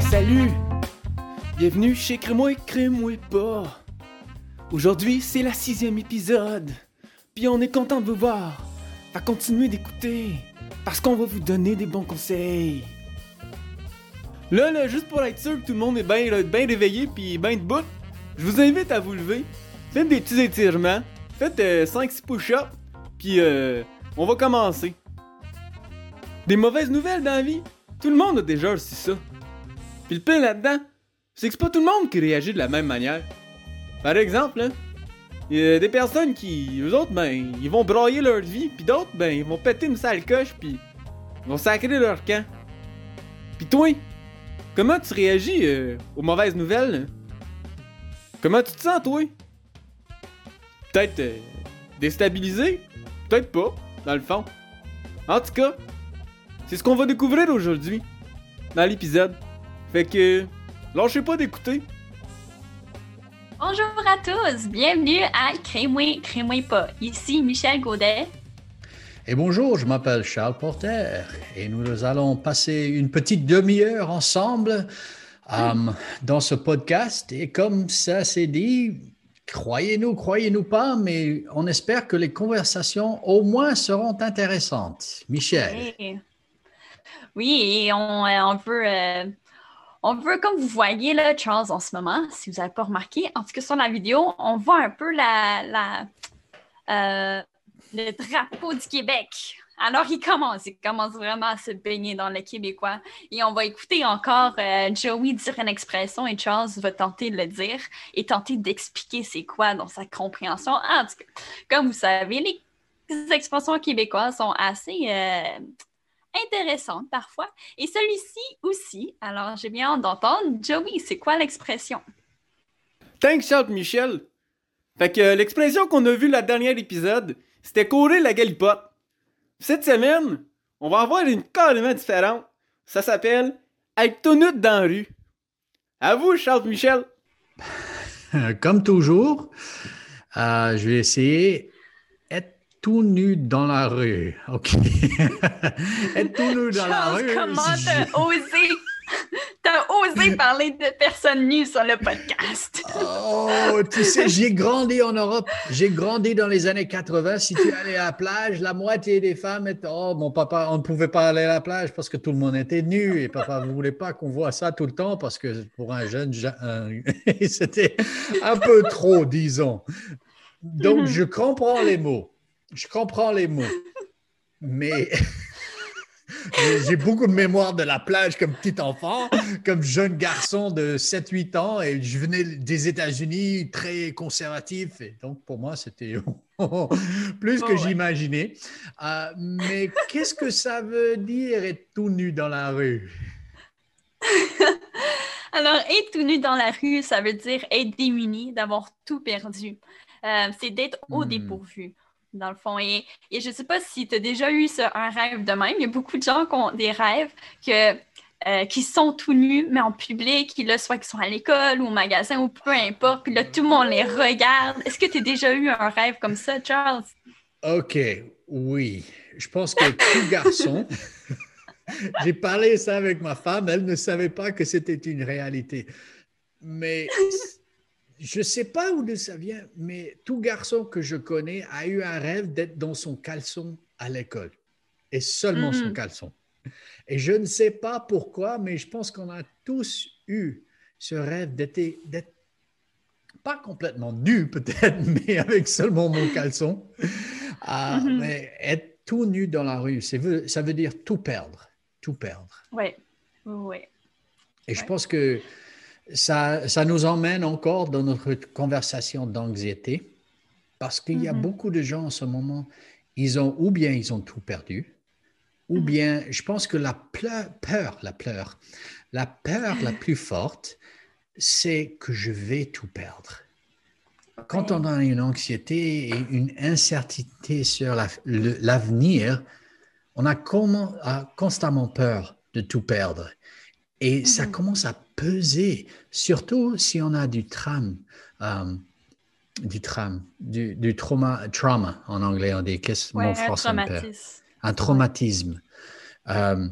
Salut! Bienvenue chez Crée-moi, Crée-moi pas. Aujourd'hui, c'est la sixième épisode. Puis on est content de vous voir. Va continuer d'écouter. Parce qu'on va vous donner des bons conseils. Là, là, juste pour être sûr que tout le monde est bien réveillé puis bien debout, je vous invite à vous lever. Faites des petits étirements. Faites 5-6 push-ups. Puis euh, on va commencer. Des mauvaises nouvelles dans la vie. Tout le monde a déjà aussi ça. Le pire là-dedans, c'est que c'est pas tout le monde qui réagit de la même manière. Par exemple, hein, il y a des personnes qui, eux autres, ben, ils vont broyer leur vie, puis d'autres, ben, ils vont péter une sale coche, puis ils vont sacrer leur camp. Puis toi, comment tu réagis euh, aux mauvaises nouvelles? Comment tu te sens, toi? Peut-être euh, déstabilisé? Peut-être pas, dans le fond. En tout cas, c'est ce qu'on va découvrir aujourd'hui, dans l'épisode. Fait que, lâchez pas d'écouter. Bonjour à tous, bienvenue à Crée-moi, Crée-moi pas. Ici Michel Gaudet. Et bonjour, je m'appelle Charles Porter et nous allons passer une petite demi-heure ensemble euh, dans ce podcast. Et comme ça s'est dit, croyez-nous, croyez-nous pas, mais on espère que les conversations au moins seront intéressantes. Michel. Oui, et on, euh, on veut euh, on veut, comme vous voyez là, Charles en ce moment, si vous n'avez pas remarqué, en tout cas sur la vidéo, on voit un peu la, euh, le drapeau du Québec. Alors, il commence, il commence vraiment à se baigner dans le québécois. Et on va écouter encore euh, Joey dire une expression et Charles va tenter de le dire et tenter d'expliquer c'est quoi dans sa compréhension. En tout cas, comme vous savez, les expressions québécoises sont assez euh, intéressante parfois. Et celui-ci aussi. Alors, j'ai bien hâte d'entendre. Joey, c'est quoi l'expression? Thanks, Charles Michel. Fait que euh, l'expression qu'on a vue la dernière épisode, c'était courir la galipote. Cette semaine, on va avoir une carrément différente. Ça s'appelle être tout nu dans la rue. À vous, Charles Michel. Comme toujours, euh, je vais essayer tout nu dans la rue. OK? Être tout nu dans la rue. Comment t'as osé? T'as osé parler de personnes nues sur le podcast? oh, tu sais, j'ai grandi en Europe. J'ai grandi dans les années 80. Si tu allais à la plage, la moitié des femmes étaient. Oh, mon papa, on ne pouvait pas aller à la plage parce que tout le monde était nu. Et papa ne voulait pas qu'on voit ça tout le temps parce que pour un jeune, c'était un peu trop, disons. Donc, je comprends les mots je comprends les mots, mais j'ai beaucoup de mémoire de la plage comme petit enfant, comme jeune garçon de 7-8 ans, et je venais des États-Unis très conservatif, et donc pour moi, c'était plus que j'imaginais. Euh, mais qu'est-ce que ça veut dire être tout nu dans la rue? Alors, être tout nu dans la rue, ça veut dire être démuni, d'avoir tout perdu. Euh, c'est d'être au hmm. dépourvu dans le fond. Et, je ne sais pas si tu as déjà eu un rêve de même. Il y a beaucoup de gens qui ont des rêves que, euh, qui sont tout nus, mais en public, soit qu'ils sont à l'école ou au magasin ou peu importe. Puis là, tout le monde les regarde. Est-ce que tu as déjà eu un rêve comme ça, Charles? OK, oui. Je pense que tout garçon. J'ai parlé ça avec ma femme, elle ne savait pas que c'était une réalité. Mais je ne sais pas où ça vient, mais tout garçon que je connais a eu un rêve d'être dans son caleçon à l'école. Et seulement son mm-hmm. caleçon. Et je ne sais pas pourquoi, mais je pense qu'on a tous eu ce rêve d'être pas complètement nu peut-être, mais avec seulement mon caleçon. Ah, mm-hmm. Mais être tout nu dans la rue, ça veut dire tout perdre. Tout perdre. Oui, oui. Et je pense que ça, ça nous emmène encore dans notre conversation d'anxiété, parce qu'il y a mm-hmm. beaucoup de gens en ce moment, ils ont ou bien ils ont tout perdu, ou mm-hmm. bien je pense que la peur, la peur, la peur la plus forte, c'est que je vais tout perdre. Quand on a une anxiété et une incertitude sur l'avenir, on a, a constamment peur de tout perdre. Et ça mm-hmm. commence à peser, surtout si on a du tram, euh, du tram, du, du trauma, trauma en anglais, on dit, qu'est-ce ouais, un traumatisme. Un traumatisme. Euh,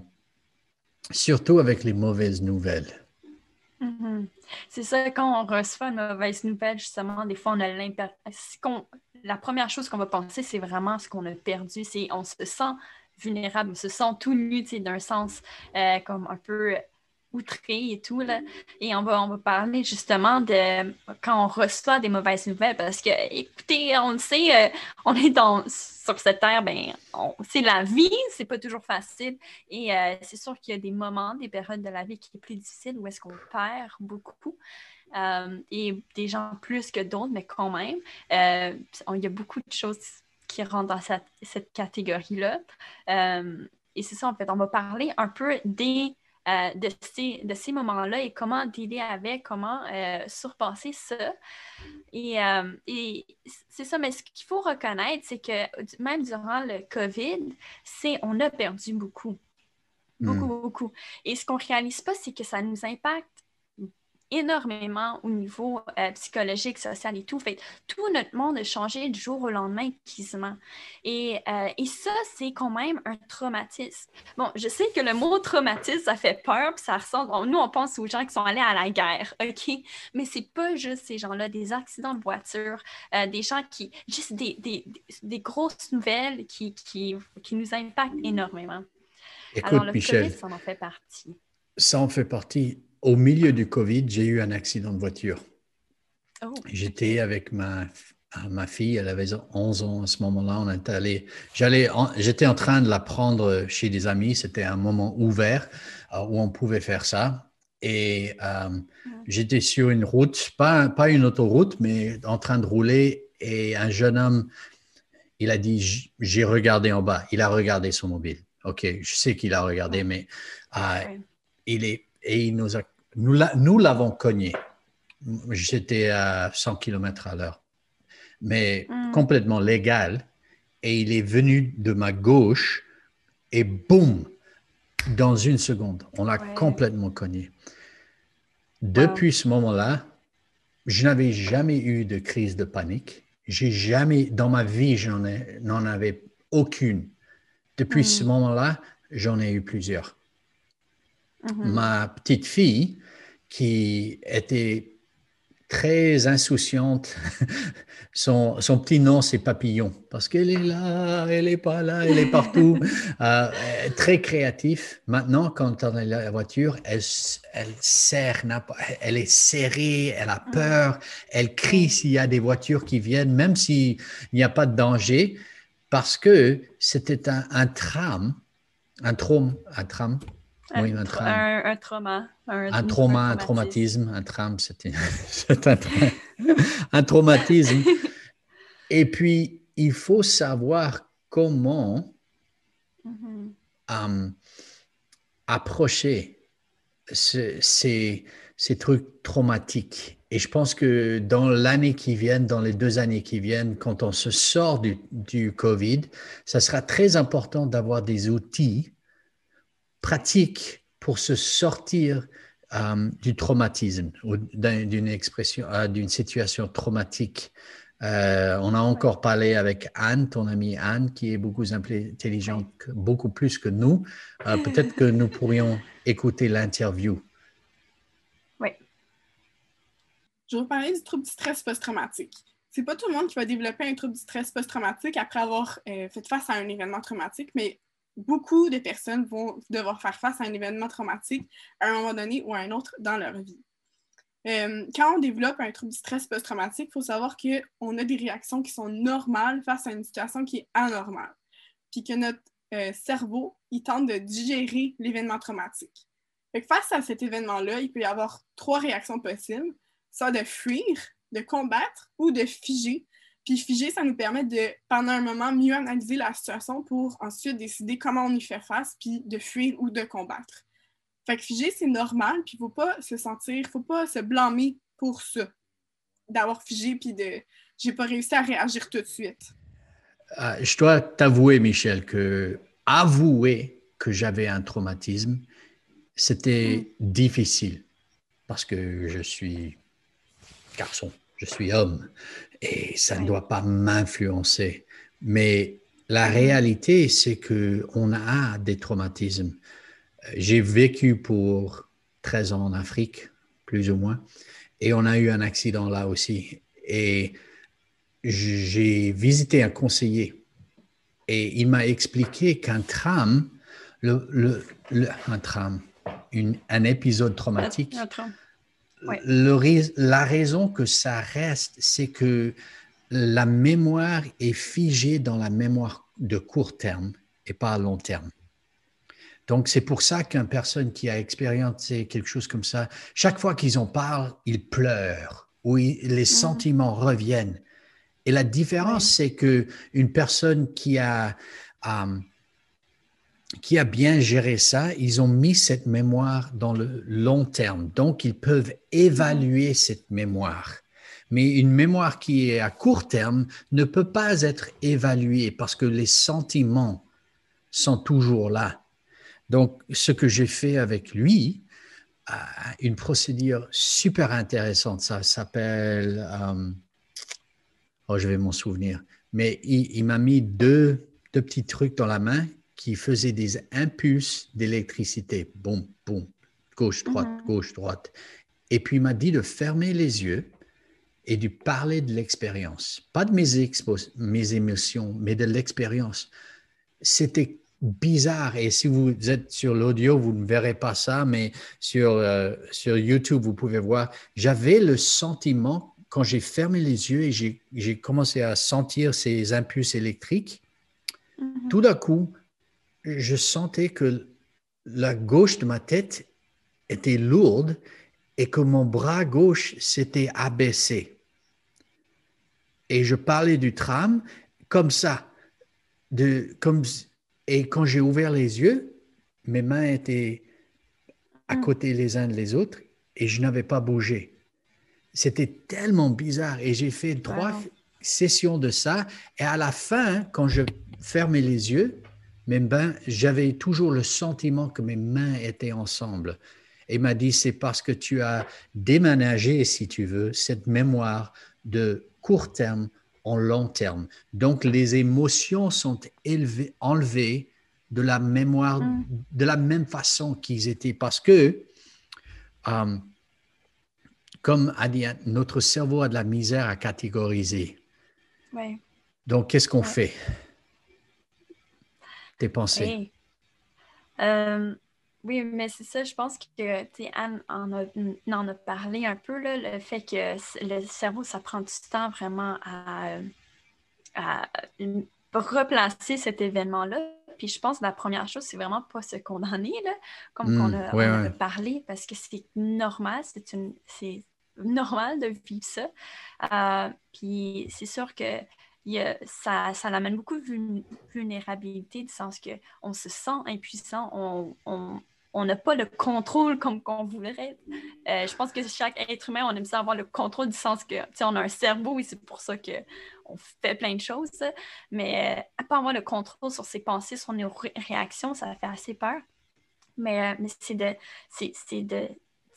surtout avec les mauvaises nouvelles. Mhm. C'est ça, quand on reçoit une mauvaise nouvelle, justement, des fois, on a l'impression. La première chose qu'on va penser, c'est vraiment ce qu'on a perdu. C'est on se sent vulnérable, on se sent tout nu, d'un sens euh, comme un peu outré et tout. Là. Et on va, on va parler justement de quand on reçoit des mauvaises nouvelles parce que, écoutez, on le sait, euh, on est dans, sur cette terre, ben, c'est la vie, c'est pas toujours facile. Et euh, c'est sûr qu'il y a des moments, des périodes de la vie qui sont plus difficiles où est-ce qu'on perd beaucoup. Euh, et des gens plus que d'autres, mais quand même, il y a beaucoup de choses qui rentrent dans cette, cette catégorie-là. et c'est ça, en fait, on va parler un peu des euh, de ces, de ces moments-là et comment dealer avec, comment euh, surpasser ça. Et, euh, et c'est ça, mais ce qu'il faut reconnaître, c'est que même durant le COVID, c'est on a perdu beaucoup. Beaucoup, hmm. beaucoup. Et ce qu'on ne réalise pas, c'est que ça nous impacte énormément au niveau euh, psychologique, social et tout. Fait tout notre monde a changé du jour au lendemain quasiment. Et, euh, et ça, c'est quand même un traumatisme. Bon, je sais que le mot traumatisme, ça fait peur, puis ça ressemble. nous, on pense aux gens qui sont allés à la guerre, OK? Mais c'est pas juste ces gens-là, des accidents de voiture, euh, des gens qui. juste des, des, des grosses nouvelles qui, qui, qui, nous impactent énormément. Écoute, Alors, le Michel, ça en fait partie. Ça en fait partie au milieu du Covid, j'ai eu un accident de voiture. Oh, J'étais avec ma, ma fille, elle avait 11 ans à ce moment-là. On est allé, j'allais, j'étais en train de la prendre chez des amis. C'était un moment ouvert euh, où on pouvait faire ça. Et euh, j'étais sur une route, pas, pas une autoroute, mais en train de rouler. Et un jeune homme, il a dit J'ai regardé en bas. Il a regardé son mobile. OK, je sais qu'il a regardé, mais euh, il est et il nous, a, nous, l'avons cogné. J'étais à 100 km à l'heure, mais hmm. complètement légal. Et il est venu de ma gauche et boum, dans une seconde, on l'a complètement cogné. Depuis ce moment-là, je n'avais jamais eu de crise de panique. J'ai jamais, dans ma vie, j'en n'en avais aucune. Depuis ce hmm. moment-là, j'en ai eu plusieurs. Mm-hmm. Ma petite fille, qui était très insouciante, son, petit nom, c'est Papillon, parce qu'elle est là, elle n'est pas là, elle est partout. Euh, très créatif. Maintenant, quand on est dans la voiture, elle, elle serre, elle est serrée, elle a peur, elle crie s'il y a des voitures qui viennent, même s'il n'y a pas de danger, parce que c'était un, un tram, un tram, un tram, oui, un, un, trauma. Un, trauma, un, traumatisme, un tram, traumatisme. Et puis, il faut savoir comment mm-hmm. euh, approcher ces, ces, trucs traumatiques. Et je pense que dans l'année qui vient, dans les deux années qui viennent, quand on se sort du, du COVID, ça sera très important d'avoir des outils pratique pour se sortir euh, du traumatisme ou d'une expression, euh, d'une situation traumatique. Euh, on a encore parlé avec Anne, ton amie Anne, qui est beaucoup intelligente, beaucoup plus que nous. Peut-être que nous pourrions écouter l'interview. Oui. Je vais vous parler du trouble du stress post-traumatique. C'est pas tout le monde qui va développer un trouble du stress post-traumatique après avoir fait face à un événement traumatique, mais beaucoup de personnes vont devoir faire face à un événement traumatique à un moment donné ou à un autre dans leur vie. Euh, quand on développe un trouble du stress post-traumatique, il faut savoir qu'on a des réactions qui sont normales face à une situation qui est anormale, puis que notre euh, cerveau, il tente de digérer l'événement traumatique. face à cet événement-là, il peut y avoir trois réactions possibles, soit de fuir, de combattre ou de figer puis figer, ça nous permet de, pendant un moment, mieux analyser la situation pour ensuite décider comment on y fait face, puis de fuir ou de combattre. Fait que figer, c'est normal, puis il ne faut pas se sentir, il ne faut pas se blâmer pour ça, d'avoir figé, puis de j'ai pas réussi à réagir tout de suite. Ah, je dois t'avouer, Michel, que avouer que j'avais un traumatisme, c'était mm. difficile parce que je suis garçon, je suis homme et ça ne doit pas m'influencer. Mais la réalité, c'est que on a des traumatismes. J'ai vécu pour 13 ans en Afrique, plus ou moins. Et on a eu un accident là aussi. Et j'ai visité un conseiller et il m'a expliqué qu'un tram, le, le, un tram, une, un épisode traumatique, le, la raison que ça reste, c'est que la mémoire est figée dans la mémoire de court terme et pas à long terme. Donc, c'est pour ça qu'une personne qui a expérimenté quelque chose comme ça, chaque fois qu'ils en parlent, ils pleurent ou les mhm. sentiments reviennent. Et la différence, c'est que une personne qui a, qui a bien géré ça, ils ont mis cette mémoire dans le long terme. Donc, ils peuvent évaluer cette mémoire. Mais une mémoire qui est à court terme ne peut pas être évaluée parce que les sentiments sont toujours là. Donc, ce que j'ai fait avec lui, euh, une procédure super intéressante, ça s'appelle... Euh, Oh, je vais m'en souvenir. Mais il, m'a mis deux, deux, petits trucs dans la main qui faisaient des impulses d'électricité. Boum, boum, gauche, droite, mhm. gauche, droite. Et puis il m'a dit de fermer les yeux et de parler de l'expérience. Pas de mes, mes émotions, mais de l'expérience. C'était bizarre. Et si vous êtes sur l'audio, vous ne verrez pas ça, mais sur, euh, sur YouTube, vous pouvez voir. J'avais le sentiment quand j'ai fermé les yeux et j'ai commencé à sentir ces impulses électriques, mhm. tout d'un coup, je sentais que la gauche de ma tête était lourde et que mon bras gauche s'était abaissé. Et je parlais du tram comme ça. De, comme, et quand j'ai ouvert les yeux, mes mains étaient à mhm. côté les uns des autres et je n'avais pas bougé. C'était tellement bizarre. Et j'ai fait trois sessions de ça. Et à la fin, quand je fermais les yeux, mes mains, j'avais toujours le sentiment que mes mains étaient ensemble. Et il m'a dit, c'est parce que tu as déménagé, si tu veux, cette mémoire de court terme en long terme. Donc, les émotions sont élevées, enlevées de la mémoire mm. de la même façon qu'ils étaient. Parce que euh, comme a dit, notre cerveau a de la misère à catégoriser. Donc, qu'est-ce qu'on fait? Tes pensées? Euh, oui. mais c'est ça, je pense que Anne en a, en a parlé un peu, là, le fait que le cerveau, ça prend du temps vraiment à, replacer cet événement-là. Puis je pense que la première chose, c'est vraiment pas se condamner, là, comme hmm, on, a, parlé, parce que c'est normal, c'est une, normal de vivre ça. Euh, puis c'est sûr que ça, ça amène beaucoup de vulnérabilité, du sens qu'on se sent impuissant, on, n'a pas le contrôle comme qu'on voudrait. Euh, je pense que chaque être humain, on aime ça avoir le contrôle du sens que, on a un cerveau et c'est pour ça qu'on fait plein de choses. Mais euh, à pas avoir le contrôle sur ses pensées, sur nos réactions, ça fait assez peur. Mais, mais c'est de, c'est de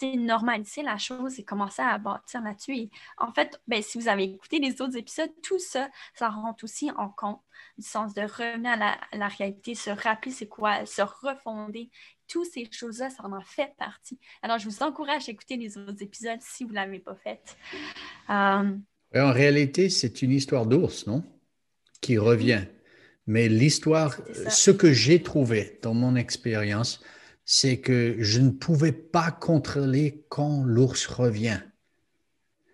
normaliser la chose et commencer à bâtir là-dessus. en fait, ben, si vous avez écouté les autres épisodes, tout ça, ça rentre aussi en compte, du sens de revenir à la, réalité, se rappeler c'est quoi, se refonder. Toutes ces choses-là, ça en fait partie. Alors, je vous encourage à écouter les autres épisodes si vous ne l'avez pas fait. Euh, en réalité, c'est une histoire d'ours, non? Qui revient. Mais l'histoire, ce que j'ai trouvé dans mon expérience, c'est que je ne pouvais pas contrôler quand l'ours revient.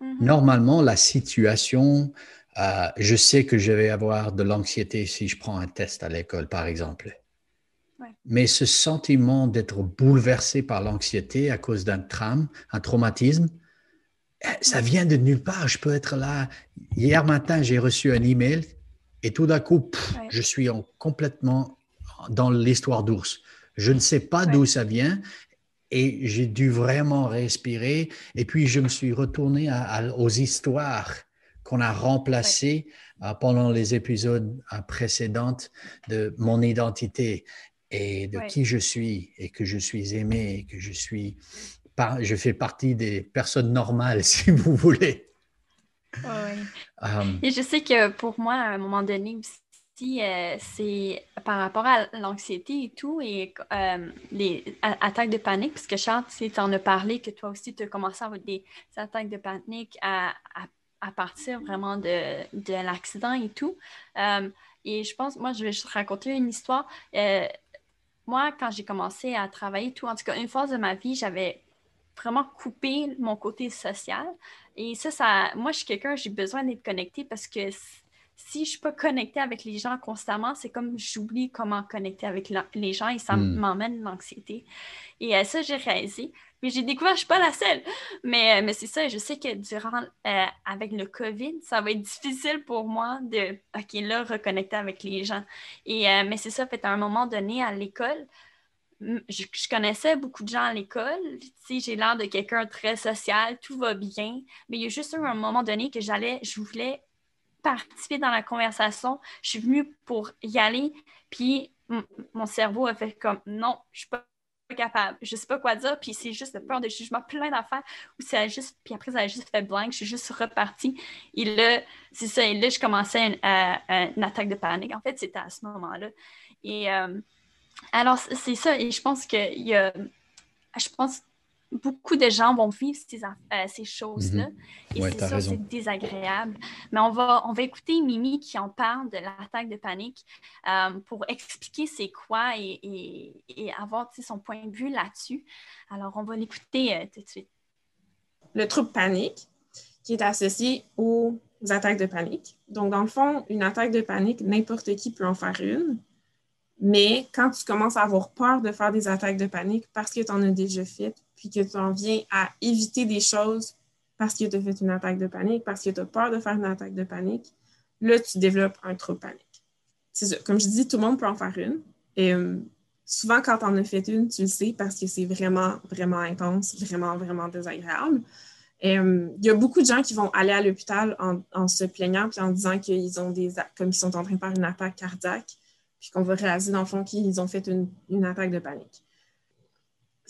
Mhm. Normalement, la situation, euh, je sais que je vais avoir de l'anxiété si je prends un test à l'école, par exemple. Mais ce sentiment d'être bouleversé par l'anxiété à cause d'un un traumatisme, eh, ça vient de nulle part. Je peux être là. Hier matin, j'ai reçu un email et tout d'un coup, je suis complètement dans l'histoire d'ours. Je ne sais pas d'où ça vient et j'ai dû vraiment respirer. Et puis, je me suis retourné aux histoires qu'on a remplacées euh, pendant les épisodes euh, précédents de mon identité et de qui je suis et que je suis aimé et que je suis, je fais partie des personnes normales, si vous voulez. Euh, et je sais que pour moi, à un moment donné aussi, euh, c'est par rapport à l'anxiété et tout, et euh, les attaques de panique, parce que Charles, tu en as parlé, que toi aussi, tu as commencé à avoir des, attaques de panique à, partir vraiment de, de l'accident et tout. Euh, et je pense, moi, je vais juste raconter une histoire. moi, quand j'ai commencé à travailler, tout, en tout cas, une fois de ma vie, j'avais vraiment coupé mon côté social. Et ça, ça moi, je suis quelqu'un, j'ai besoin d'être connectée parce que si je ne suis pas connectée avec les gens constamment, c'est comme j'oublie comment connecter avec les gens et ça hmm. m'emmène l'anxiété. Et euh, ça, j'ai réalisé. Mais j'ai découvert, je ne suis pas la seule. Mais, euh, mais c'est ça, je sais que durant, euh, avec le COVID, ça va être difficile pour moi de, OK, là, reconnecter avec les gens. Et, mais c'est ça, fait à un moment donné à l'école, je, je, connaissais beaucoup de gens à l'école. J'ai l'air de quelqu'un très social, tout va bien. Mais il y a juste eu un moment donné que j'allais, je voulais participer dans la conversation. Je suis venue pour y aller, puis mon cerveau a fait comme non, je suis pas capable, je sais pas quoi dire, puis c'est juste de peur de jugement, plein d'affaires, où ça a juste, puis après ça a juste fait blank, je suis juste repartie. Et là, c'est ça, et là, je commençais une, une attaque de panique. En fait, c'était à ce moment-là. Et euh, alors, c'est ça, et je pense qu'il y a, je pense beaucoup de gens vont vivre ces, euh, ces choses-là. Mhm. Et c'est ça, c'est désagréable. Mais on va, on va écouter Mimi qui en parle de l'attaque de panique euh, pour expliquer c'est quoi et, et, et avoir son point de vue là-dessus. Alors, on va l'écouter euh, tout de suite. Le trouble panique, qui est associé aux attaques de panique. Donc, dans le fond, une attaque de panique, n'importe qui peut en faire une. Mais quand tu commences à avoir peur de faire des attaques de panique parce que tu en as déjà fait, puis que tu en viens à éviter des choses parce que tu as fait une attaque de panique, parce que tu as peur de faire une attaque de panique, là, tu développes un trouble panique. C'est ça. Comme je dis, tout le monde peut en faire une. Et euh, souvent, quand tu en as fait une, tu le sais parce que c'est vraiment, vraiment intense, vraiment, vraiment désagréable. Et, euh, il y a beaucoup de gens qui vont aller à l'hôpital en, se plaignant puis en disant qu'ils ont des comme ils sont en train de faire une attaque cardiaque, puis qu'on va réaliser dans le fond qu'ils ont fait une attaque de panique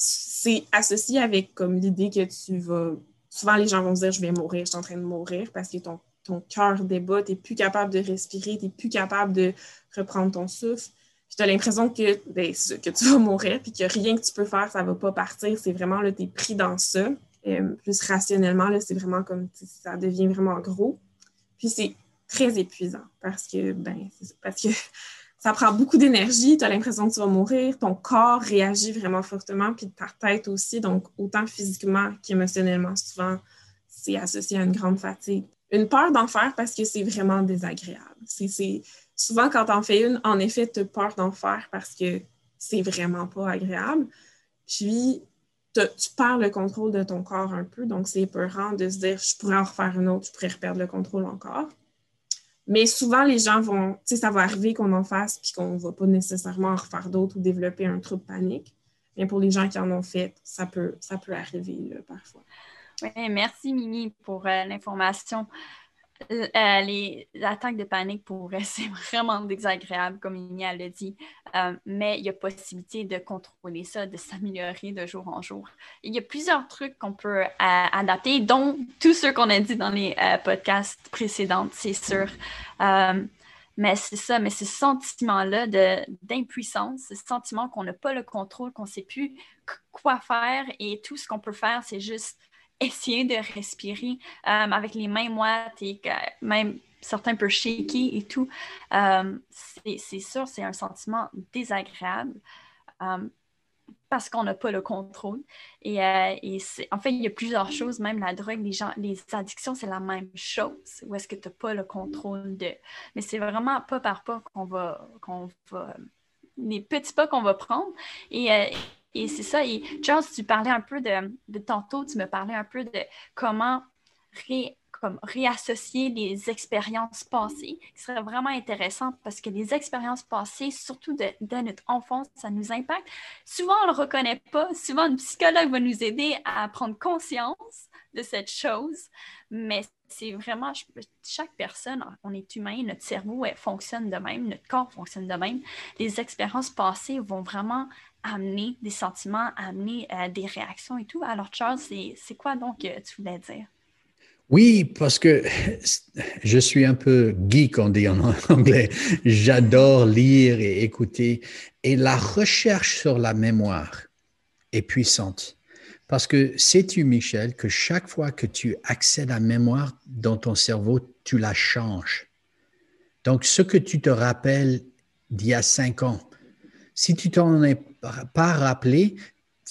c'est associé avec comme l'idée que tu vas. Souvent, les gens vont se dire Je vais mourir, je suis en train de mourir parce que ton, ton cœur débat, tu n'es plus capable de respirer, tu n'es plus capable de reprendre ton souffle. tu as l'impression que, ben, que tu vas mourir, puis que rien que tu peux faire, ça ne va pas partir. C'est vraiment, tu es pris dans ça. Euh, plus rationnellement, c'est vraiment comme ça devient vraiment gros. Puis c'est très épuisant parce que, ben, parce que ça prend beaucoup d'énergie, tu as l'impression que tu vas mourir, ton corps réagit vraiment fortement, puis ta tête aussi, donc autant physiquement qu'émotionnellement, souvent, c'est associé à une grande fatigue. Une peur d'en faire parce que c'est vraiment désagréable. Souvent, quand tu en fais une, en effet, tu as peur d'en faire parce que c'est vraiment pas agréable. Puis, tu perds le contrôle de ton corps un peu, donc c'est peurant de se dire, je pourrais en refaire une autre, je pourrais reperdre le contrôle encore. Mais souvent, les gens vont, tu sais, ça va arriver qu'on en fasse puis qu'on ne va pas nécessairement en refaire d'autres ou développer un trouble panique. Mais pour les gens qui en ont fait, ça peut, ça peut arriver parfois. Oui, merci Mimi pour euh, l'information. Euh, les attaques de panique pour c'est vraiment désagréable, comme Inia l'a dit, euh, mais il y a possibilité de contrôler ça, de s'améliorer de jour en jour. Il y a plusieurs trucs qu'on peut euh, adapter, dont tous ceux qu'on a dit dans les podcasts précédents, c'est sûr. mais c'est ça, mais ce sentiment-là d'impuissance, ce sentiment qu'on n'a pas le contrôle, qu'on ne sait plus quoi faire et tout ce qu'on peut faire, c'est juste essayer de respirer euh, avec les mains moites et même certains peu shaky et tout. Euh, c'est sûr, c'est un sentiment désagréable euh, parce qu'on n'a pas le contrôle. Et, et en fait, il y a plusieurs choses, même la drogue, les, gens, les addictions, c'est la même chose. Où est-ce que tu n'as pas le contrôle de. Mais c'est vraiment pas par pas qu'on va, qu'on va. les petits pas qu'on va prendre. Et et c'est ça. Et Charles, tu parlais un peu de, de, tantôt, tu me parlais un peu de comment comme réassocier les expériences passées, qui serait vraiment intéressant parce que les expériences passées, surtout de, notre enfance, ça nous impacte. Souvent, on ne le reconnaît pas. Souvent, un psychologue va nous aider à prendre conscience de cette chose, mais c'est vraiment, chaque personne, on est humain, notre cerveau fonctionne de même, notre corps fonctionne de même. Les expériences passées vont vraiment amener des sentiments, amener euh, des réactions et tout. Alors, Charles, c'est quoi donc que tu voulais dire? Oui, parce que je suis un peu geek, on dit en anglais. J'adore lire et écouter. Et la recherche sur la mémoire est puissante. Parce que sais-tu, Michel, que chaque fois que tu accèdes à la mémoire dans ton cerveau, tu la changes. Donc, ce que tu te rappelles d'il y a cinq ans, si tu t'en es pas rappelé,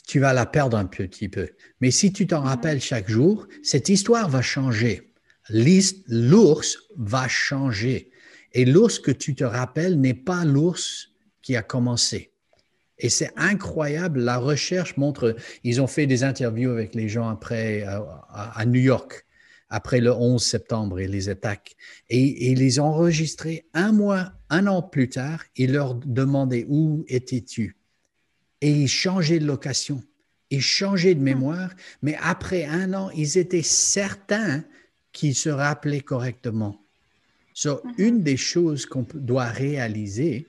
tu vas la perdre un petit peu. Mais si tu t'en rappelles chaque jour, cette histoire va changer. L'ours va changer. Et l'ours que tu te rappelles n'est pas l'ours qui a commencé. Et c'est incroyable, la recherche montre, ils ont fait des interviews avec les gens après euh, à, New York, après le 11 septembre et les attaques. Et, et, ils les ont enregistrés un mois, un an plus tard. Ils leur demandaient où étais-tu et ils changeaient de location, ils changeaient de hmm. mémoire, mais après un an, ils étaient certains qu'ils se rappelaient correctement. So, hmm. Une des choses qu'on doit réaliser,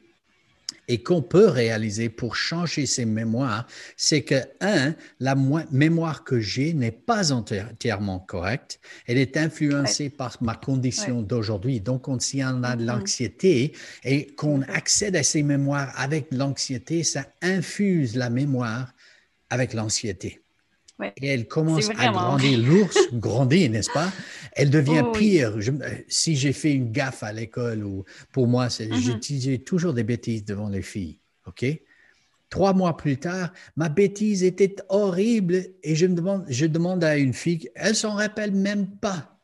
et qu'on peut réaliser pour changer ses mémoires, c'est que, un, la mémoire que j'ai n'est pas entièrement correcte. Elle est influencée par ma condition d'aujourd'hui. Donc, on, si on a de mm-hmm. l'anxiété et qu'on accède à ces mémoires avec l'anxiété, ça infuse la mémoire avec l'anxiété. Et elle commence à grandir. L'ours grandit, n'est-ce pas? Elle devient oh pire. si j'ai fait une gaffe à l'école, ou pour moi, mm-hmm. j'ai toujours des bêtises devant les filles. OK? Trois mois plus tard, ma bêtise était horrible et je me demande, je demande à une fille, elle s'en rappelle même pas.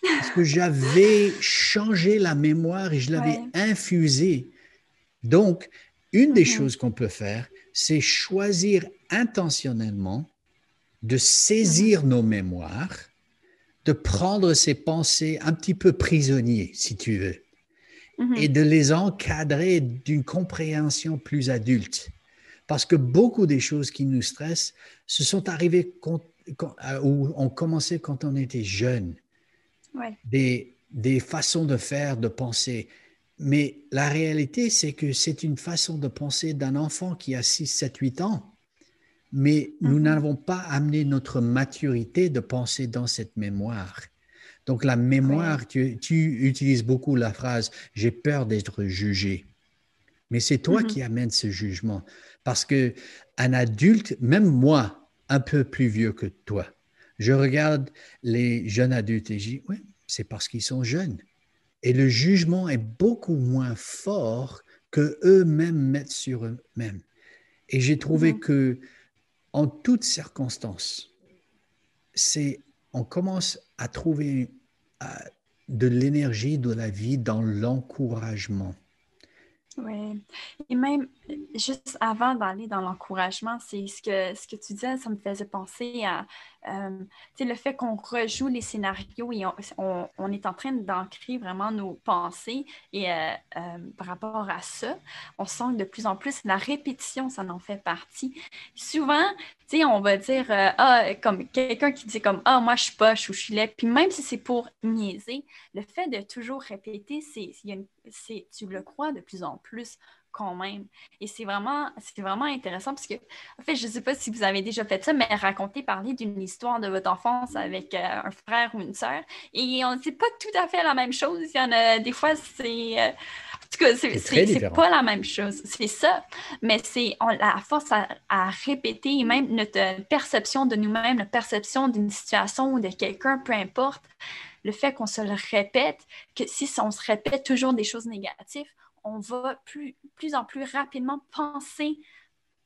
Parce que j'avais changé la mémoire et je l'avais infusée. Donc, une des mm-hmm. choses qu'on peut faire, c'est choisir intentionnellement de saisir nos mémoires, de prendre ces pensées un petit peu prisonniers, si tu veux, mhm. et de les encadrer d'une compréhension plus adulte. Parce que beaucoup des choses qui nous stressent se sont arrivées euh, ou ont commencé quand on était jeune. Des, des façons de faire, de penser. Mais la réalité, c'est que c'est une façon de penser d'un enfant qui a 6, 7, 8 ans mais nous mhm. n'avons pas amené notre maturité de penser dans cette mémoire. Donc la mémoire, tu, utilises beaucoup la phrase ⁇ j'ai peur d'être jugé ⁇ mais c'est toi mhm. qui amènes ce jugement. Parce que un adulte, même moi, un peu plus vieux que toi, je regarde les jeunes adultes et je dis, oui, c'est parce qu'ils sont jeunes. Et le jugement est beaucoup moins fort que eux-mêmes mettent sur eux-mêmes. Et j'ai trouvé mhm. que en toutes circonstances, c'est on commence à trouver euh, de l'énergie de la vie dans l'encouragement. Oui. Et même, juste avant d'aller dans l'encouragement, c'est ce que, ce que tu disais, ça me faisait penser à euh, le fait qu'on rejoue les scénarios et on, on, est en train d'ancrer vraiment nos pensées. Et euh, euh, par rapport à ça, on sent de plus en plus la répétition, ça en fait partie. Souvent, on va dire, ah, comme quelqu'un qui dit comme, ah, moi, je suis poche ou je suis laid. Puis même si c'est pour niaiser, le fait de toujours répéter, c'est, tu le crois de plus en plus quand même. Et c'est vraiment, c'est vraiment intéressant parce que, en fait, je ne sais pas si vous avez déjà fait ça, mais raconter, parler d'une histoire de votre enfance avec euh, un frère ou une sœur. Et on ne sait pas tout à fait la même chose. Il y en a des fois, c'est. Euh, en tout cas, c'est pas la même chose. C'est ça. Mais c'est la force à, à, répéter, même notre perception de nous-mêmes, la perception d'une situation ou de quelqu'un, peu importe, le fait qu'on se le répète, que si on se répète toujours des choses négatives, on va plus, en plus rapidement penser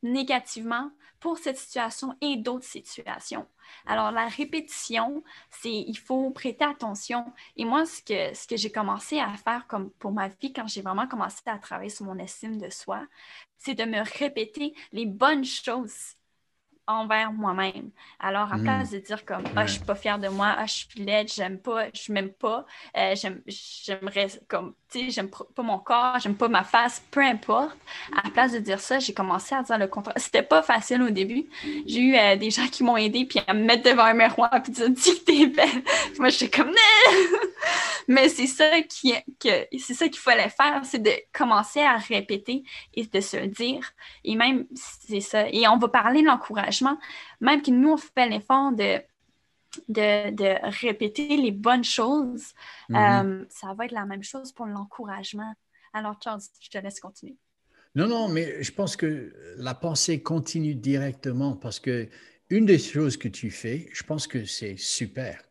négativement pour cette situation et d'autres situations. Alors, la répétition, c'est il faut prêter attention. Et moi, ce que, ce que j'ai commencé à faire comme pour ma vie, quand j'ai vraiment commencé à travailler sur mon estime de soi, c'est de me répéter les bonnes choses envers moi-même. Alors, à hmm. place de dire comme ah, je suis pas fière de moi, ah, je suis laide, j'aime pas, je m'aime pas, euh, j'aimerais comme tu sais, j'aime pas mon corps, j'aime pas ma face, peu importe. À la place de dire ça, j'ai commencé à dire le contraire. C'était pas facile au début. J'ai eu euh, des gens qui m'ont aidé puis à me mettre devant un miroir puis dire dis que t'es belle. moi, je suis comme! Mais c'est ça qui que c'est ça qu'il fallait faire, c'est de commencer à répéter et de se dire. Et même c'est ça. Et on va parler de l'encouragement, même que nous on fait l'effort de de, de répéter les bonnes choses, Mhm. euh, ça va être la même chose pour l'encouragement. Alors, Charles, je te laisse continuer. Non, non, mais je pense que la pensée continue directement parce que une des choses que tu fais, je pense que c'est super.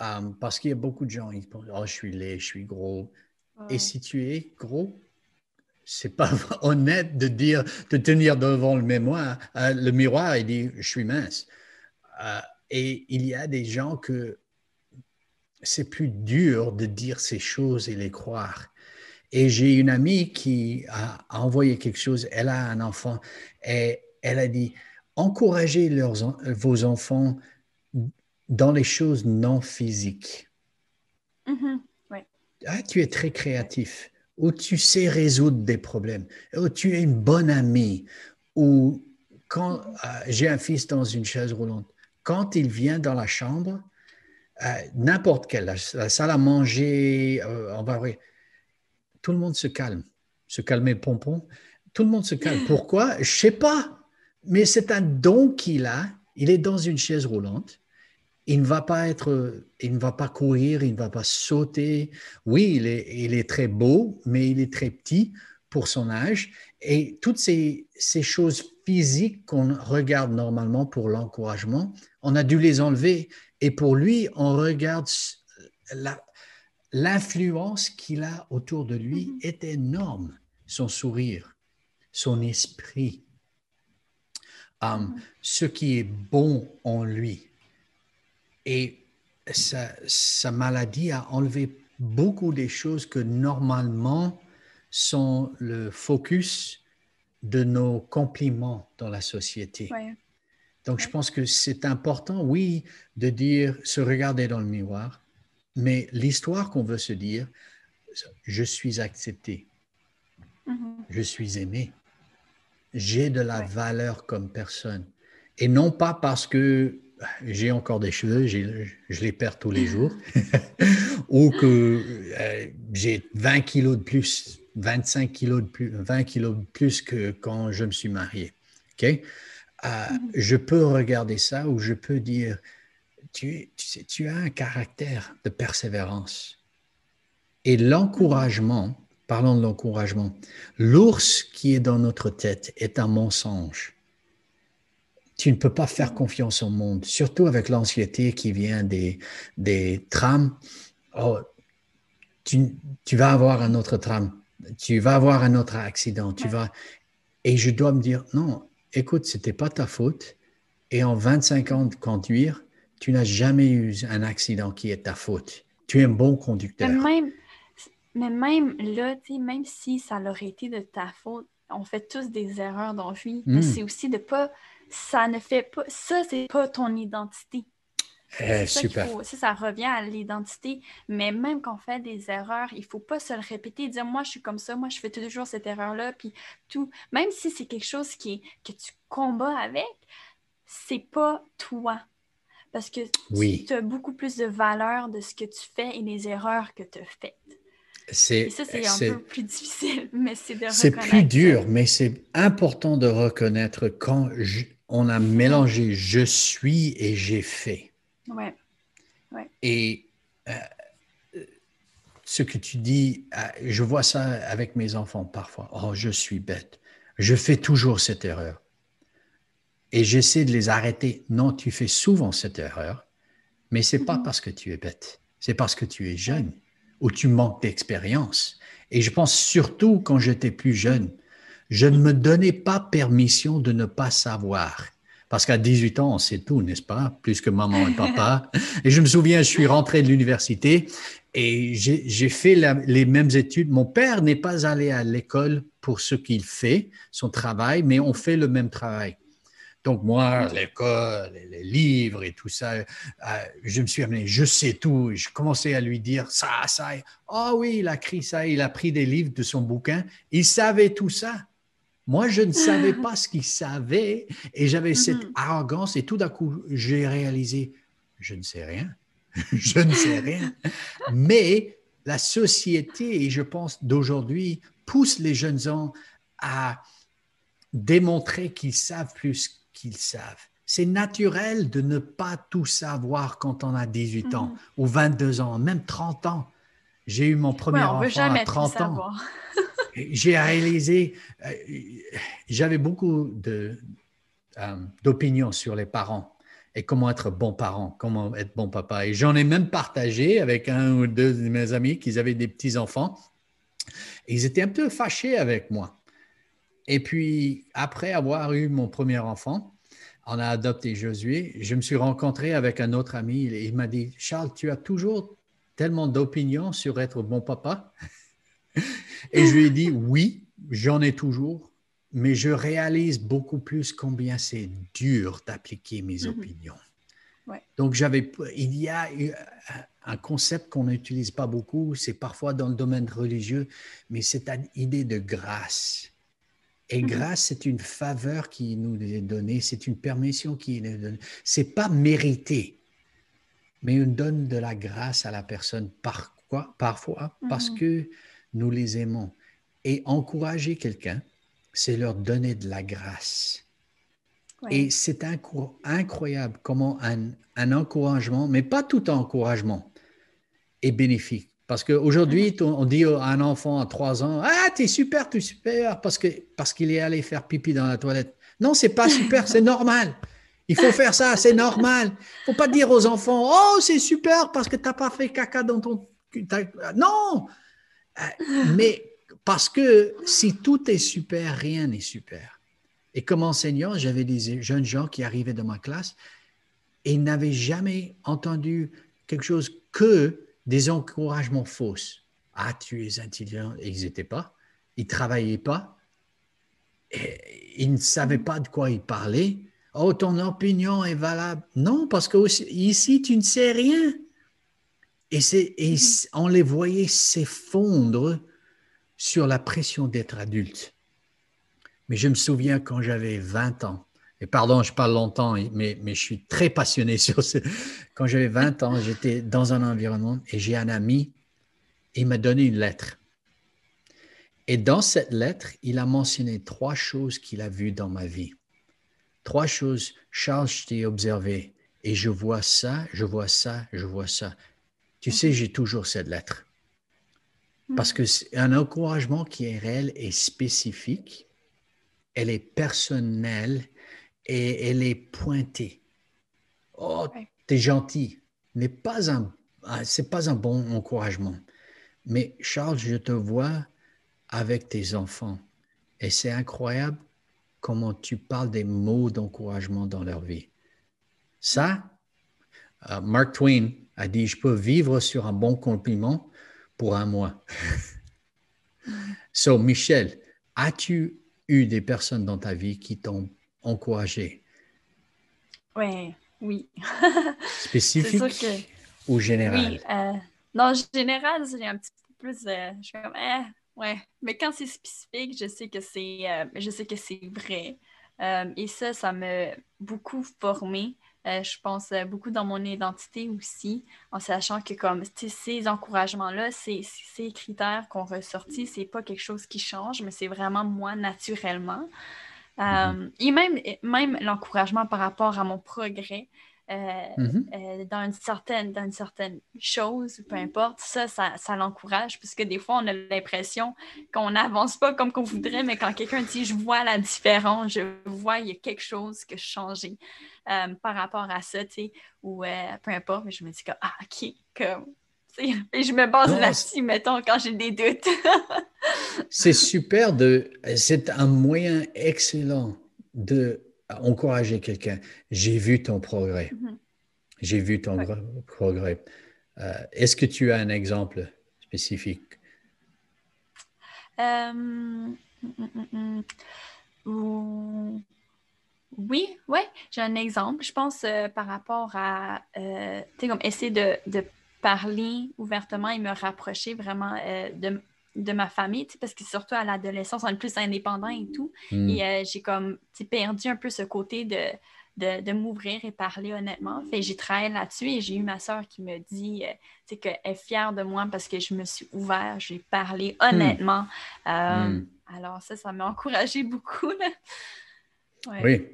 Euh, parce qu'il y a beaucoup de gens, ils pensent, oh, je suis laid, je suis gros. Et si tu es gros, c'est pas honnête de dire, de tenir devant le mémoire, euh, le miroir et dire, je suis mince. Euh, et il y a des gens que c'est plus dur de dire ces choses et les croire. Et j'ai une amie qui a envoyé quelque chose. Elle a un enfant et elle a dit encouragez leurs vos enfants dans les choses non physiques. Mhm. Ah, tu es très créatif, ou tu sais résoudre des problèmes, ou tu es une bonne amie, ou quand euh, j'ai un fils dans une chaise roulante, quand il vient dans la chambre, euh, n'importe quelle, la, la salle à manger, euh, on va tout le monde se calme, se calmer pompon, tout le monde se calme. Pourquoi? Je sais pas, mais c'est un don qu'il a. Il est dans une chaise roulante. Il ne va pas être, il ne va pas courir, il ne va pas sauter. Oui, il est, il est très beau, mais il est très petit pour son âge. Et toutes ces, ces choses physiques qu'on regarde normalement pour l'encouragement, on a dû les enlever. Et pour lui, on regarde l'influence qu'il a autour de lui Mhm. est énorme. Son sourire, son esprit, euh, ce qui est bon en lui. Et sa, sa maladie a enlevé beaucoup des choses que normalement sont le focus de nos compliments dans la société. Ouais. Donc, je pense que c'est important, oui, de dire, se regarder dans le miroir, mais l'histoire qu'on veut se dire, je suis accepté, Mhm. je suis aimé, j'ai de la Ouais. valeur comme personne. Et non pas parce que j'ai encore des cheveux, je les perds tous les jours, ou que euh, j'ai 20 kilos de plus, 25 kilos de plus, 20 kilos de plus que quand je me suis marié. Euh, Mhm. Je peux regarder ça ou je peux dire, tu, tu, sais, tu as un caractère de persévérance. Et l'encouragement, parlons de l'encouragement, l'ours qui est dans notre tête est un mensonge. Tu ne peux pas faire confiance au monde, surtout avec l'anxiété qui vient des, des trams. Oh, tu, tu vas avoir un autre tram, tu vas avoir un autre accident, tu vas... Et je dois me dire, non, écoute, c'était pas ta faute. Et en 25 ans de conduire, tu n'as jamais eu un accident qui est ta faute. Tu es un bon conducteur. Mais même, mais même là, même si ça aurait été de ta faute, on fait tous des erreurs dans la vie, mais Mm. c'est aussi de pas. Ça ne fait pas. Ça, c'est pas ton identité. Eh, ça super. faut- ça, ça revient à l'identité. Mais même quand on fait des erreurs, il faut pas se le répéter et dire moi, je suis comme ça, moi, je fais toujours cette erreur-là, puis tout. Même si c'est quelque chose qui est- que tu combats avec, c'est pas toi. Parce que Oui. tu as beaucoup plus de valeur de ce que tu fais et les erreurs que tu as faites. C'est Et ça, c'est un peu plus difficile, mais c'est de c'est plus dur, mais c'est important de reconnaître quand je- on a mélangé je suis et j'ai fait. Ouais. Et euh, ce que tu dis, euh, je vois ça avec mes enfants parfois. Oh, je suis bête. Je fais toujours cette erreur. Et j'essaie de les arrêter. Non, tu fais souvent cette erreur, mais c'est pas Mhm. parce que tu es bête. C'est parce que tu es jeune ou tu manques d'expérience. Et je pense surtout quand j'étais plus jeune, je ne me donnais pas permission de ne pas savoir. Parce qu'à 18 ans, on sait tout, n'est-ce pas? Plus que maman et papa. Et je me souviens, je suis rentré de l'université et j'ai fait la- les mêmes études. Mon père n'est pas allé à l'école pour ce qu'il fait, son travail, mais on fait le même travail. Donc moi, l'école, les- livres et tout ça, euh, je me suis amené, je sais tout. Je commençais à lui dire ça, ça. Ah oui, il a écrit ça, il a pris des livres de son bouquin. Il savait tout ça. Moi, je ne savais pas ce qu'il savait et j'avais cette Mhm. arrogance et tout d'un coup, j'ai réalisé, je ne sais rien. je ne sais rien. Mais la société, et je pense d'aujourd'hui, pousse les jeunes gens à démontrer qu'ils savent plus qu'ils savent. C'est naturel de ne pas tout savoir quand on a 18 ans Mhm. ou 22 ans, même 30 ans. J'ai eu mon premier Ouais, on veut enfant jamais à tout 30 ans. J'ai réalisé, euh, j'avais beaucoup euh, d'opinions sur les parents et comment être bon parent, comment être bon papa. Et j'en ai même partagé avec un ou deux de mes amis qui avaient des petits-enfants. Et ils étaient un peu fâchés avec moi. Et puis, après avoir eu mon premier enfant, on a adopté Josué, je me suis rencontré avec un autre ami. Il m'a dit, Charles, tu as toujours tellement d'opinions sur être bon papa. Et je lui ai dit, oui, j'en ai toujours, mais je réalise beaucoup plus combien c'est dur d'appliquer mes Mhm. opinions. Ouais. Donc, j'avais, il y a un concept qu'on n'utilise pas beaucoup, c'est parfois dans le domaine religieux, mais c'est une idée de grâce. Et Mhm. grâce, c'est une faveur qui nous est donnée, c'est une permission qui nous est donnée. C'est pas mérité, mais on donne de la grâce à la personne par quoi, parfois parce Mhm. que nous les aimons. Et encourager quelqu'un, c'est leur donner de la grâce. Ouais. Et c'est incro- incroyable comment un, un encouragement, mais pas tout encouragement, est bénéfique. Parce qu'aujourd'hui, Mhm. on dit à un enfant à 3 ans, Ah, t'es super, t'es super, parce qu'il parce qu'il est allé faire pipi dans la toilette. Non, c'est pas super, c'est normal. Il faut faire ça, c'est normal. Il faut pas dire aux enfants, Oh, c'est super parce que t'as pas fait caca dans ton... Non! Euh, Mais parce que si tout est super, rien n'est super. Et comme enseignant, j'avais des jeunes gens qui arrivaient dans ma classe et ils n'avaient jamais entendu quelque chose que des encouragements fausses. Ah, tu es intelligent. Ils n'étaient pas. Ils ne travaillaient pas. Ils ne savaient pas de quoi ils parlaient. Oh, ton opinion est valable. Non, parce que aussi- ici, tu ne sais rien. Et, c'est, et on les voyait s'effondrer sur la pression d'être adulte. Mais je me souviens quand j'avais 20 ans, et pardon, je parle longtemps, mais, mais je suis très passionné sur ce. Quand j'avais 20 ans, j'étais dans un environnement et j'ai un ami, il m'a donné une lettre. Et dans cette lettre, il a mentionné trois choses qu'il a vues dans ma vie. Trois choses. Charles, je t'ai observé et je vois ça, je vois ça, je vois ça. Tu sais, j'ai toujours cette lettre. Parce que c'est un encouragement qui est réel et spécifique, elle est personnelle et elle est pointée. Oh, t'es gentil, mais pas un, ah, c'est pas un bon encouragement. Mais Charles, je te vois avec tes enfants et c'est incroyable comment tu parles des mots d'encouragement dans leur vie. Ça, euh, Mark Twain a dit, je peux vivre sur un bon compliment pour un mois. so, Michel, as-tu eu des personnes dans ta vie qui t'ont encouragé, Ouais, oui. spécifique sûr ou général? Oui, euh, non, général, j'ai un petit peu plus. euh, je suis comme, eh, ouais. Mais quand c'est spécifique, je sais que c'est, euh, je sais que c'est vrai. Euh, et ça, ça m'a beaucoup formé. Euh, je pense euh, beaucoup dans mon identité aussi, en sachant que comme ces encouragements-là, ces, ces critères qu'on ressortit, c'est pas quelque chose qui change, mais c'est vraiment moi naturellement. Euh, Et même, même l'encouragement par rapport à mon progrès. Euh, Mhm. euh, dans une certaine dans une certaine chose, peu importe, ça, ça, ça l'encourage, puisque des fois, on a l'impression qu'on n'avance pas comme qu'on voudrait, mais quand quelqu'un dit je vois la différence, je vois il y a quelque chose qui a changé euh, par rapport à ça, tu sais, ou peu importe, mais je me dis que ah ok, comme et je me base Non, là-dessus, mettons, quand j'ai des doutes. C'est super de. C'est un moyen excellent de encourager quelqu'un. J'ai vu ton progrès. Mhm. J'ai vu ton Ouais. progrès. Euh, Est-ce que tu as un exemple spécifique? Euh, hum, hum. Ou- Oui, oui, j'ai un exemple. Je pense euh, par rapport à, comme essayer de, de parler ouvertement et me rapprocher vraiment de, de ma famille, tu sais, parce que surtout à l'adolescence, on est plus indépendant et tout. Hmm. Et euh, j'ai comme perdu un peu ce côté de, de, de m'ouvrir et parler honnêtement. Fait j'ai travaillé là-dessus et j'ai eu ma soeur qui me dit euh, qu'elle est fière de moi parce que je me suis ouvert, j'ai parlé honnêtement. Euh, Hmm. Alors ça, ça m'a encouragé beaucoup. Ouais. Oui.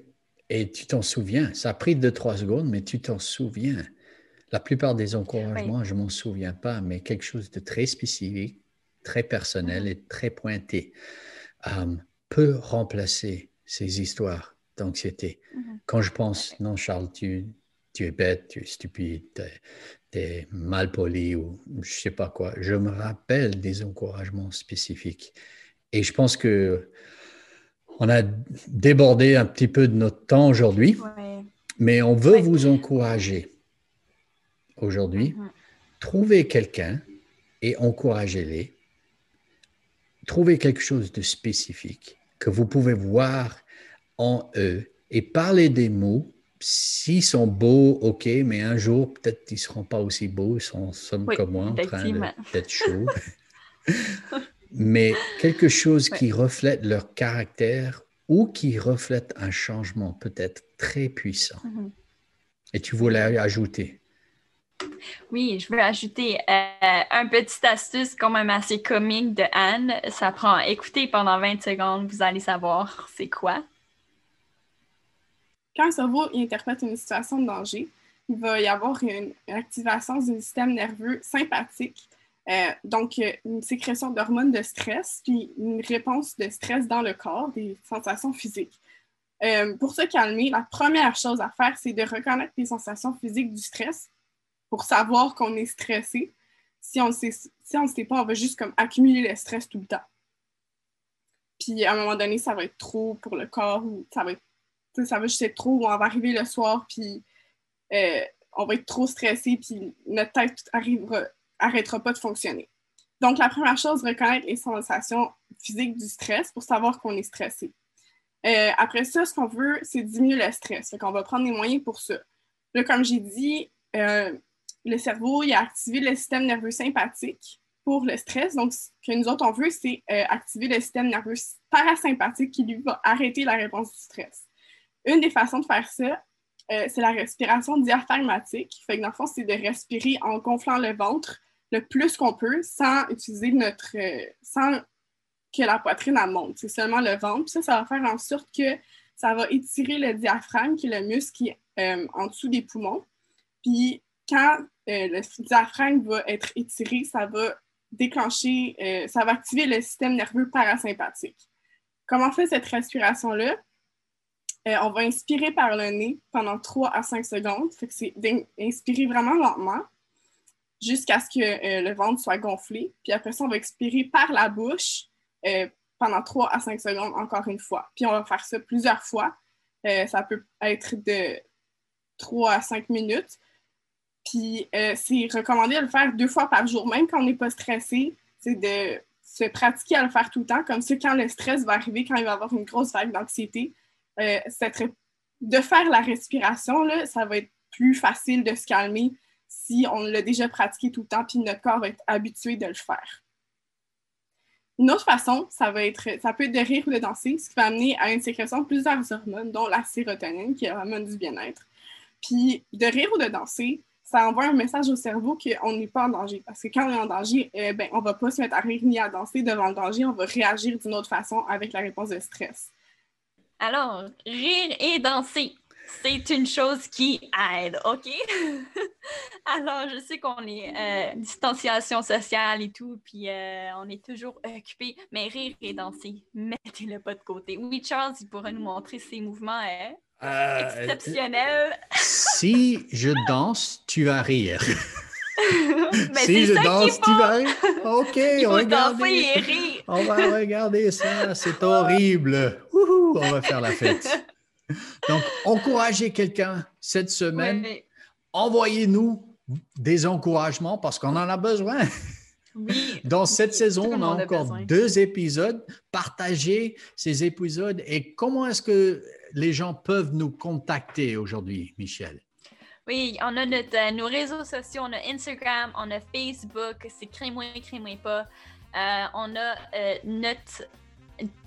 Et tu t'en souviens? Ça a pris deux, trois secondes, mais tu t'en souviens? La plupart des encouragements, je ne m'en souviens pas, mais quelque chose de très spécifique, très personnel et très pointé euh, peut remplacer ces histoires d'anxiété. Mhm. Quand je pense, non, Charles, tu, tu es bête, tu es stupide, tu es, mal poli ou je sais pas quoi, je me rappelle des encouragements spécifiques. Et je pense que on a débordé un petit peu de notre temps aujourd'hui, Ouais. mais on veut Ouais. vous encourager aujourd'hui. Mhm. Trouvez quelqu'un et encouragez-les. Trouvez quelque chose de spécifique que vous pouvez voir en eux et parlez des mots. S'ils sont beaux, ok, mais un jour, peut-être ils ne seront pas aussi beaux, ils sont, sont Oui, comme moi en train d'être chauds. mais quelque chose qui reflète leur caractère ou qui reflète un changement peut-être très puissant. Mhm. Et tu voulais ajouter? Oui, je veux ajouter euh, un petit astuce quand même assez comique de Anne. Ça prend écoutez pendant 20 secondes, vous allez savoir c'est quoi. Quand un cerveau interprète une situation de danger, il va y avoir une activation du système nerveux sympathique, euh, donc euh, une sécrétion d'hormones de stress, puis une réponse de stress dans le corps, des sensations physiques. Euh, pour se calmer, la première chose à faire, c'est de reconnaître les sensations physiques du stress pour savoir qu'on est stressé. Si on ne sait, pas, on va juste comme accumuler le stress tout le temps. Puis à un moment donné, ça va être trop pour le corps ou ça va être ça va juste être trop, on va arriver le soir, puis euh, on va être trop stressé, puis notre tête arrivera, arrêtera pas de fonctionner. Donc, la première chose, reconnaître les sensations physiques du stress pour savoir qu'on est stressé. Euh, après ça, ce qu'on veut, c'est diminuer le stress. Fait qu'on va prendre des moyens pour ça. Là, comme j'ai dit, euh, le cerveau, il a activé le système nerveux sympathique pour le stress. Donc, ce que nous autres, on veut, c'est euh, activer le système nerveux parasympathique qui, lui, va arrêter la réponse du stress. Une des façons de faire ça, euh, c'est la respiration diaphragmatique. Fait que dans le fond, c'est de respirer en gonflant le ventre le plus qu'on peut sans utiliser notre. euh, sans que la poitrine elle monte. C'est seulement le ventre. Puis ça, ça va faire en sorte que ça va étirer le diaphragme, qui est le muscle qui est en dessous des poumons. Puis quand euh, le diaphragme va être étiré, ça va déclencher, euh, ça va activer le système nerveux parasympathique. Comment on fait cette respiration-là? Euh, on va inspirer par le nez pendant 3 à 5 secondes. Fait que c'est d'inspirer vraiment lentement jusqu'à ce que le ventre soit gonflé. Puis après ça, on va expirer par la bouche pendant 3 à 5 secondes encore une fois. Puis on va faire ça plusieurs fois. Ça peut être de 3 à 5 minutes. Puis euh, c'est recommandé de le faire deux fois par jour, même quand on n'est pas stressé. C'est de se pratiquer à le faire tout le temps. Comme ça, quand le stress va arriver, quand il va y avoir une grosse vague d'anxiété, euh, de faire la respiration, là, ça va être plus facile de se calmer si on l'a déjà pratiqué tout le temps, puis notre corps va être habitué de le faire. Une autre façon, ça, va être, ça peut être de rire ou de danser, ce qui va amener à une sécrétion de plusieurs hormones, dont la sérotonine, qui est l'hormone du bien-être. Puis de rire ou de danser, ça envoie un message au cerveau qu'on n'est pas en danger. Parce que quand on est en danger, euh, ben, on ne va pas se mettre à rire ni à danser devant le danger, on va réagir d'une autre façon avec la réponse de stress. Alors, rire et danser, c'est une chose qui aide, OK? Alors, je sais qu'on est euh, distanciation sociale et tout, puis euh, on est toujours occupé, mais rire et danser, mettez-le pas de côté. Oui, Charles, il pourrait nous montrer ses mouvements euh, Euh, exceptionnels. si je danse, tu vas rire. mais si c'est je ça danse, qu'il tu faut. vas rire. OK, Il faut danser regardez. et rire. On va regarder ça, c'est horrible. On va faire la fête. Donc, encouragez quelqu'un cette semaine. Envoyez-nous des encouragements parce qu'on en a besoin. Oui. Dans cette Oui, saison, on a a encore besoin. deux épisodes. Partagez ces épisodes et comment est-ce que les gens peuvent nous contacter aujourd'hui, Michel? Oui, on a notre, euh, nos réseaux sociaux, on a Instagram, on a Facebook, c'est crée-moi, crée-moi pas. Euh, on a euh, notre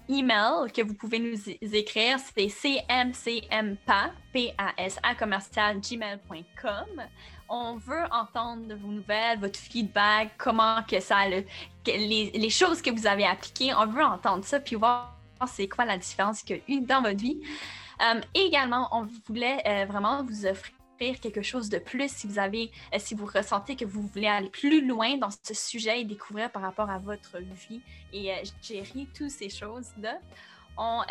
email que vous pouvez nous écrire, c'est cmcmpa, P-A-S-A, commercial, gmail.com. On veut entendre vos nouvelles, votre feedback, comment que ça, le- les choses que vous avez appliquées, on veut entendre ça, puis voir c'est quoi la différence qu'il y a eu dans votre vie. Euh, également, on voulait euh, vraiment vous offrir quelque chose de plus si vous avez, euh, si vous ressentez que vous voulez aller plus loin dans ce sujet et découvrir par rapport à votre vie et gérer toutes ces choses-là. On,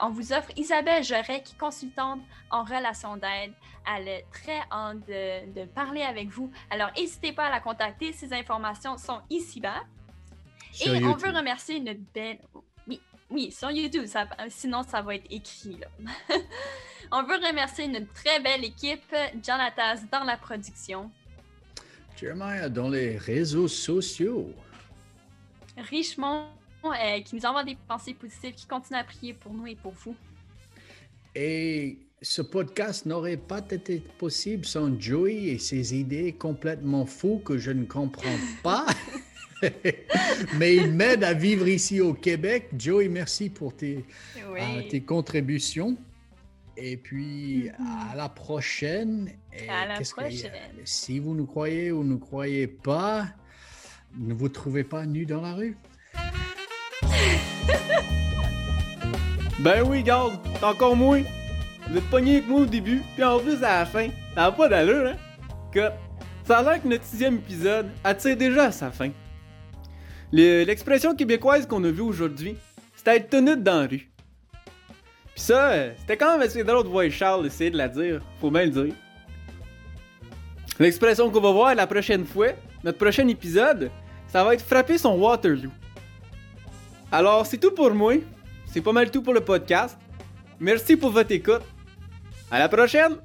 on, vous offre Isabelle Joret, qui est consultante en relation d'aide. Elle est très hâte de, de, parler avec vous. Alors, n'hésitez pas à la contacter. Ces informations sont ici-bas. Et on veut remercier une belle... Oui, sur YouTube, sinon ça va être écrit. Là. On veut remercier une très belle équipe, Jonathan dans la production. Jeremiah dans les réseaux sociaux. Richemont euh, qui nous envoie des pensées positives, qui continue à prier pour nous et pour vous. Et ce podcast n'aurait pas été possible sans Joey et ses idées complètement fous que je ne comprends pas. Mais il m'aide à vivre ici au Québec. Joey, merci pour tes, euh, tes contributions. Et puis, mm-hmm. à la prochaine. à la prochaine. si vous nous croyez ou ne croyez pas, ne vous trouvez pas nu dans la rue? Ben oui, garde, t'es encore moins. Vous êtes pogné avec moi au début, puis en plus à la fin. Ça n'a pas d'allure, hein? Que ça a l'air que notre sixième épisode attire déjà à sa fin. L'expression québécoise qu'on a vue aujourd'hui, c'était être tenue dans la rue. Pis ça, c'était quand même assez drôle de voir Charles essayer de la dire, faut bien le dire. L'expression qu'on va voir la prochaine fois, notre prochain épisode, ça va être frapper son Waterloo. Alors, c'est tout pour moi. C'est pas mal tout pour le podcast. Merci pour votre écoute. À la prochaine!